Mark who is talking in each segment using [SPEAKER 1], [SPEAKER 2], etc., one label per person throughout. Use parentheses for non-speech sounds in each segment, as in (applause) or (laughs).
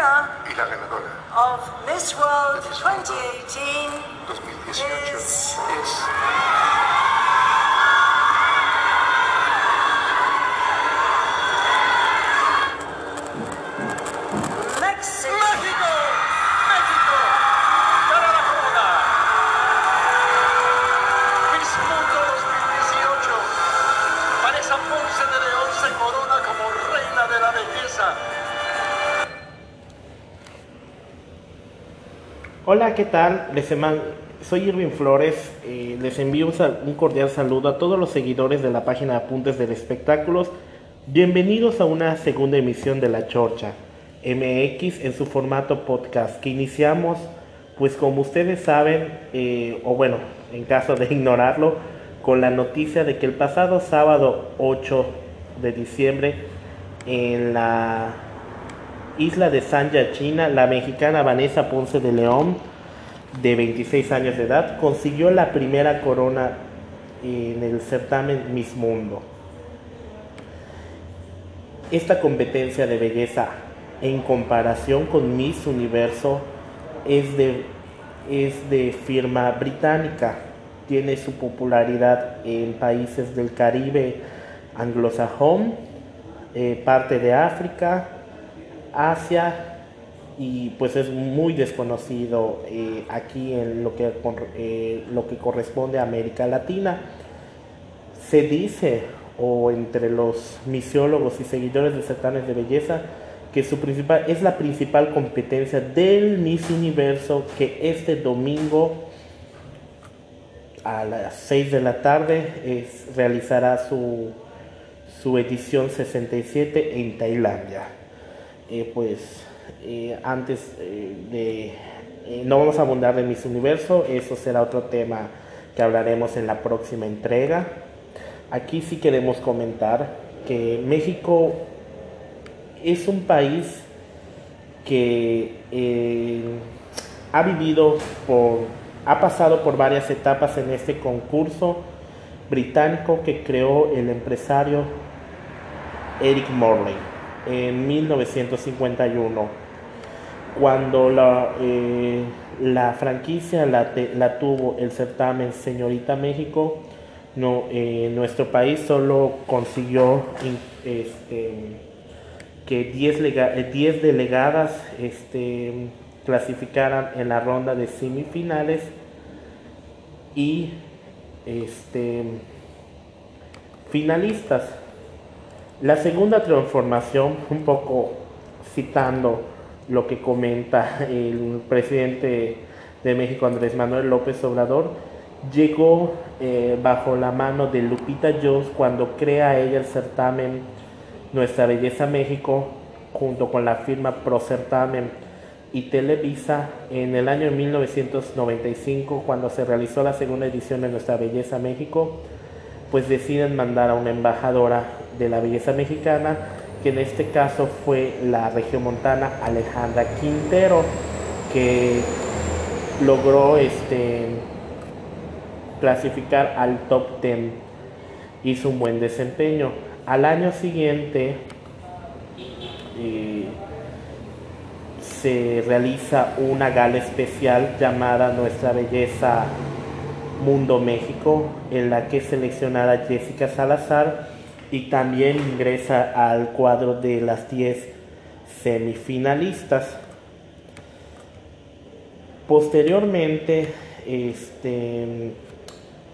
[SPEAKER 1] winner
[SPEAKER 2] Y la ganadora.
[SPEAKER 1] of Miss World
[SPEAKER 2] Miss World
[SPEAKER 1] 2018
[SPEAKER 2] 2018
[SPEAKER 1] is
[SPEAKER 3] Hola, ¿qué tal? Les Soy Irving Flores. eh, les envío un, cordial saludo a todos los seguidores de la página Apuntes del Espectáculos. Bienvenidos a una segunda emisión de La Chorcha MX en su formato podcast que iniciamos, pues como ustedes saben, eh, o bueno, en caso de (laughs) ignorarlo, con la noticia de que el pasado sábado 8 de diciembre en la isla de Sanya, China, la mexicana Vanessa Ponce de León, de 26 años de edad, consiguió la primera corona en el certamen Miss Mundo. Esta competencia de belleza en comparación con Miss Universo es de, es de firma británica. Tiene su popularidad en países del Caribe anglosajón, eh, parte de África, Asia y pues es muy desconocido eh, aquí en lo que, eh, lo que corresponde a América Latina. Se dice, o entre los misiólogos y seguidores de certámenes de belleza, que su principal, es la principal competencia del Miss Universo que este domingo a las 6 de la tarde realizará su, su edición 67 en Tailandia. Eh, pues eh, antes eh, de... no vamos a abundar de Miss Universo, eso será otro tema que hablaremos en la próxima entrega. Aquí sí queremos comentar que México es un país que ha vivido por, ha pasado por varias etapas en este concurso británico que creó el empresario Eric Morley en 1951, cuando la, eh, la franquicia la, la tuvo el certamen Señorita México, no, eh, nuestro país solo consiguió este, que 10 lega- eh, 10 delegadas este, clasificaran en la ronda de semifinales y este, finalistas. La segunda transformación, un poco citando lo que comenta el presidente de México, Andrés Manuel López Obrador, llegó eh, bajo la mano de Lupita Jones cuando crea ella el certamen Nuestra Belleza México, junto con la firma Pro Certamen y Televisa, en el año 1995, cuando se realizó la segunda edición de Nuestra Belleza México, pues deciden mandar a una embajadora de la belleza mexicana, que en este caso fue la regiomontana Alejandra Quintero, que logró este, clasificar al top 10. Hizo un buen desempeño. Al año siguiente eh, se realiza una gala especial llamada Nuestra Belleza Mundo México, en la que es seleccionada Jessica Salazar y también ingresa al cuadro de las 10 semifinalistas. Posteriormente, este,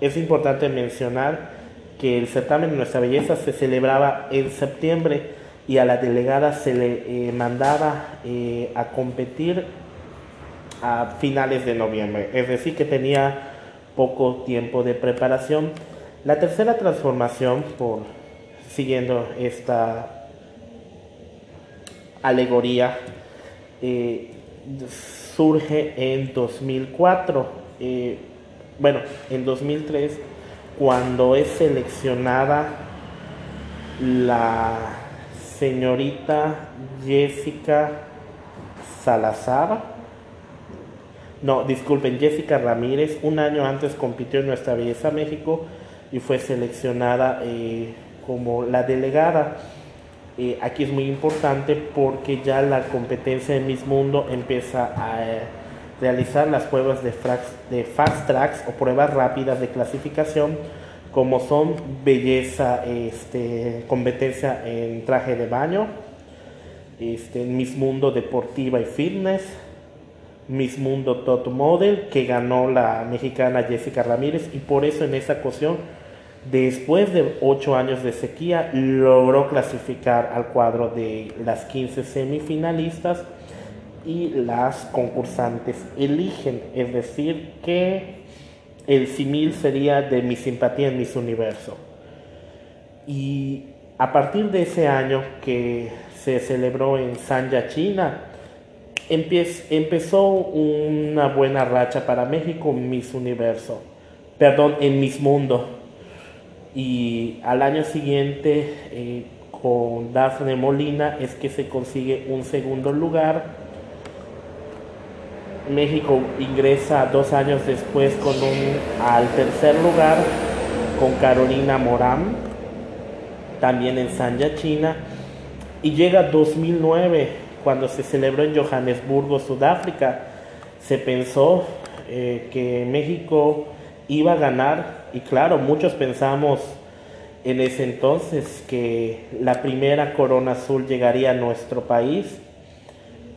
[SPEAKER 3] es importante mencionar que el certamen de Nuestra Belleza se celebraba en septiembre y a la delegada se le eh, mandaba eh, a competir a finales de noviembre, es decir, que tenía poco tiempo de preparación. La tercera transformación, por siguiendo esta alegoría, eh, surge en 2004, eh, bueno, en 2003, cuando es seleccionada la señorita Jessica Salazar, no, disculpen, Jessica Ramírez, un año antes compitió en Nuestra Belleza México y fue seleccionada eh, como la delegada. eh, aquí es muy importante porque ya la competencia de Miss Mundo empieza a eh, realizar las pruebas de, fast tracks o pruebas rápidas de clasificación como son belleza, este, competencia en traje de baño, este, Miss Mundo Deportiva y Fitness, Miss Mundo Top Model, que ganó la mexicana Jessica Ramírez, y por eso en esa ocasión, después de ocho años de sequía, logró clasificar al cuadro de las 15 semifinalistas y las concursantes eligen, es decir, que el simil sería de mi simpatía en mis universo. Y a partir de ese año que se celebró en Sanya, China, empezó una buena racha para México Miss Universo, perdón, en Miss Mundo. Y al año siguiente, eh, con Daphne Molina, es que se consigue un segundo lugar. México ingresa dos años después con un, al tercer lugar con Carolina Morán, también en Sanya, China, y llega 2009, cuando se celebró en Johannesburgo, Sudáfrica, se pensó eh, que México iba a ganar, y claro, muchos pensamos en ese entonces que la primera corona azul llegaría a nuestro país,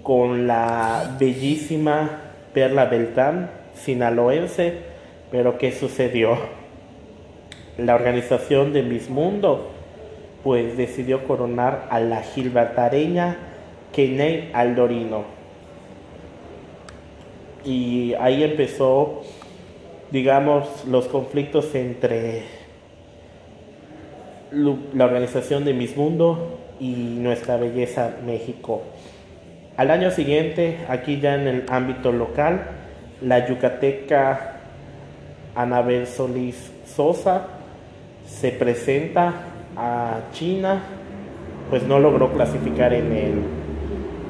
[SPEAKER 3] con la bellísima Perla Beltrán, sinaloense, pero ¿qué sucedió? La organización de Miss Mundo pues decidió coronar a la gilbertareña Kenei Aldorino. Y ahí empezó, digamos, los conflictos entre la organización de Miss Mundo y nuestra belleza México. Al año siguiente, aquí ya en el ámbito local, la yucateca Anabel Solís Sosa se presenta a China, pues no logró clasificar en el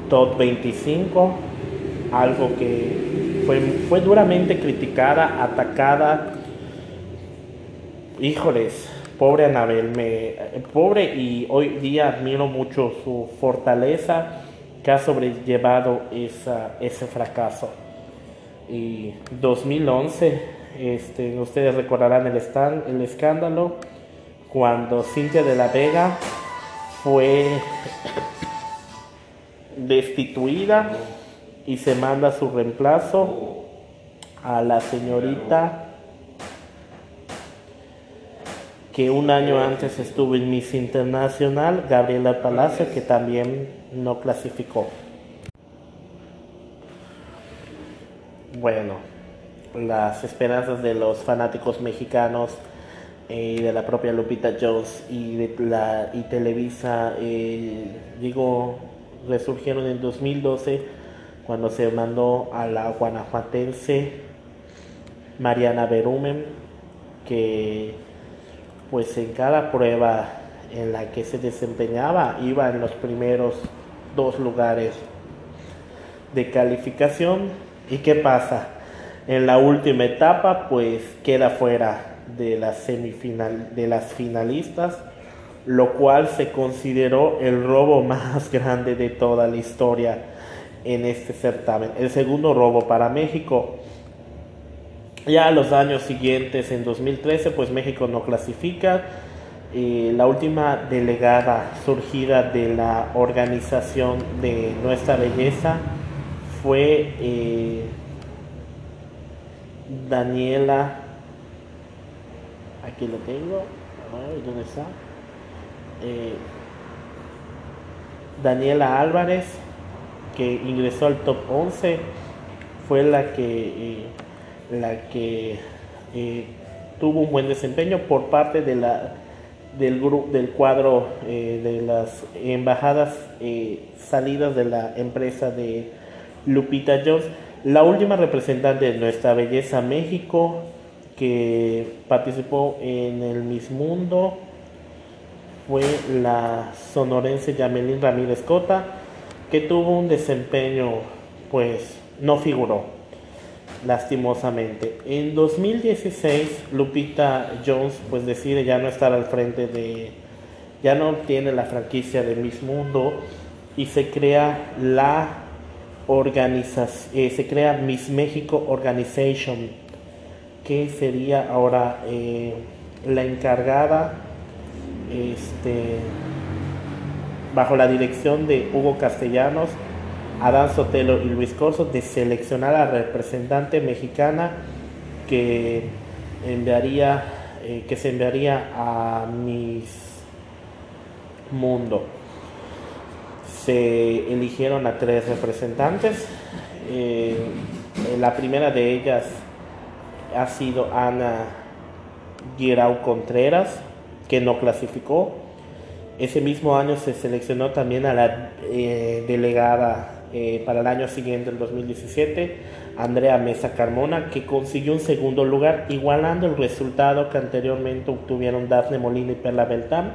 [SPEAKER 3] top 25, algo que fue, duramente criticada, atacada. Híjoles, pobre Anabel, me, pobre y hoy día admiro mucho su fortaleza que ha sobrellevado ese fracaso. Y 2011, este, ustedes recordarán el, el escándalo cuando Cintia de la Vega fue destituida y se manda su reemplazo a la señorita que un año antes estuvo en Miss Internacional, Gabriela Palacio, que también no clasificó. Bueno, las esperanzas de los fanáticos mexicanos y eh, de la propia Lupita Jones y de la y Televisa, eh, digo, resurgieron en 2012 cuando se mandó a la guanajuatense Mariana Berumen, que pues en cada prueba en la que se desempeñaba iba en los primeros dos lugares de calificación. ¿Y qué pasa? En la última etapa pues queda fuera de la semifinal de las finalistas, lo cual se consideró el robo (laughs) más grande de toda la historia en este certamen. El segundo robo para México ya los años siguientes, en 2013, pues México no clasifica. la última delegada surgida de la organización de Nuestra Belleza fue eh, Daniela, aquí lo tengo, ¿dónde está? Eh, Daniela Álvarez, que ingresó al top 11, fue la que... Eh, la que eh, tuvo un buen desempeño por parte de la, del, del cuadro eh, de las embajadas salidas de la empresa de Lupita Jones. La última representante de nuestra belleza México que participó en el Miss Mundo fue la sonorense Yamelín Ramírez Cota, que tuvo un desempeño, pues no figuró lastimosamente. En 2016, Lupita Jones pues decide ya no estar al frente de ya no tiene la franquicia de Miss Mundo y se crea la organización, eh, se crea Miss México Organization, que sería ahora eh, la encargada, este, bajo la dirección de Hugo Castellanos, Adán Sotelo y Luis Corso, de seleccionar a la representante mexicana que enviaría, eh, que se enviaría a Miss Mundo. Se eligieron a tres representantes. Eh, la primera de ellas ha sido Ana Guirao Contreras, que no clasificó. Ese mismo año se seleccionó también a la eh, delegada eh, para el año siguiente, el 2017, Andrea Mesa Carmona, que consiguió un segundo lugar, igualando el resultado que anteriormente obtuvieron Dafne Molina y Perla Beltán.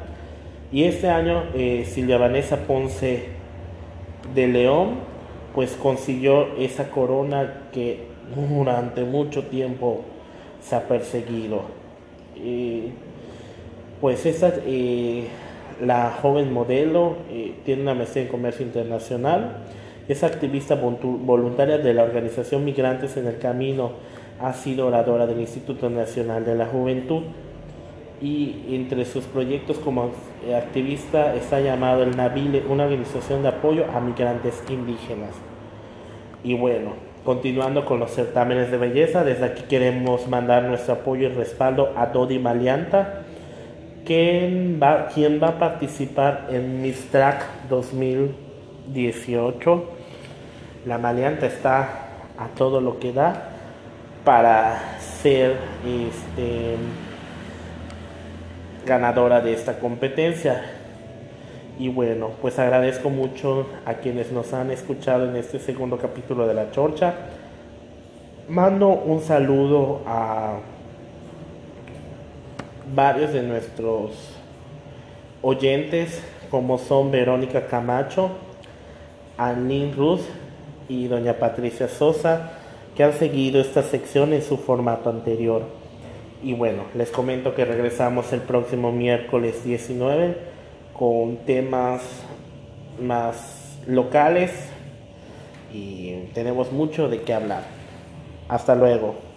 [SPEAKER 3] Y este año eh, Silvia Vanessa Ponce de León, pues consiguió esa corona que durante mucho tiempo se ha perseguido. pues esa, eh, la joven modelo eh, tiene una maestría en comercio internacional, es activista voluntaria de la organización Migrantes en el Camino, ha sido oradora del Instituto Nacional de la Juventud y entre sus proyectos como activista está llamado el Navile, una organización de apoyo a migrantes indígenas. Y bueno, continuando con los certámenes de belleza, desde aquí queremos mandar nuestro apoyo y respaldo a Dodi Malianta, quien va, quien va a participar en Miss Track 2018. La Malianta está a todo lo que da para ser este ganadora de esta competencia. Y bueno, pues agradezco mucho a quienes nos han escuchado en este segundo capítulo de La Chorcha. Mando un saludo a varios de nuestros oyentes, como son Verónica Camacho, Anin Ruth y doña Patricia Sosa, que han seguido esta sección en su formato anterior. Y bueno, les comento que regresamos el próximo miércoles 19 con temas más locales y tenemos mucho de qué hablar. Hasta luego.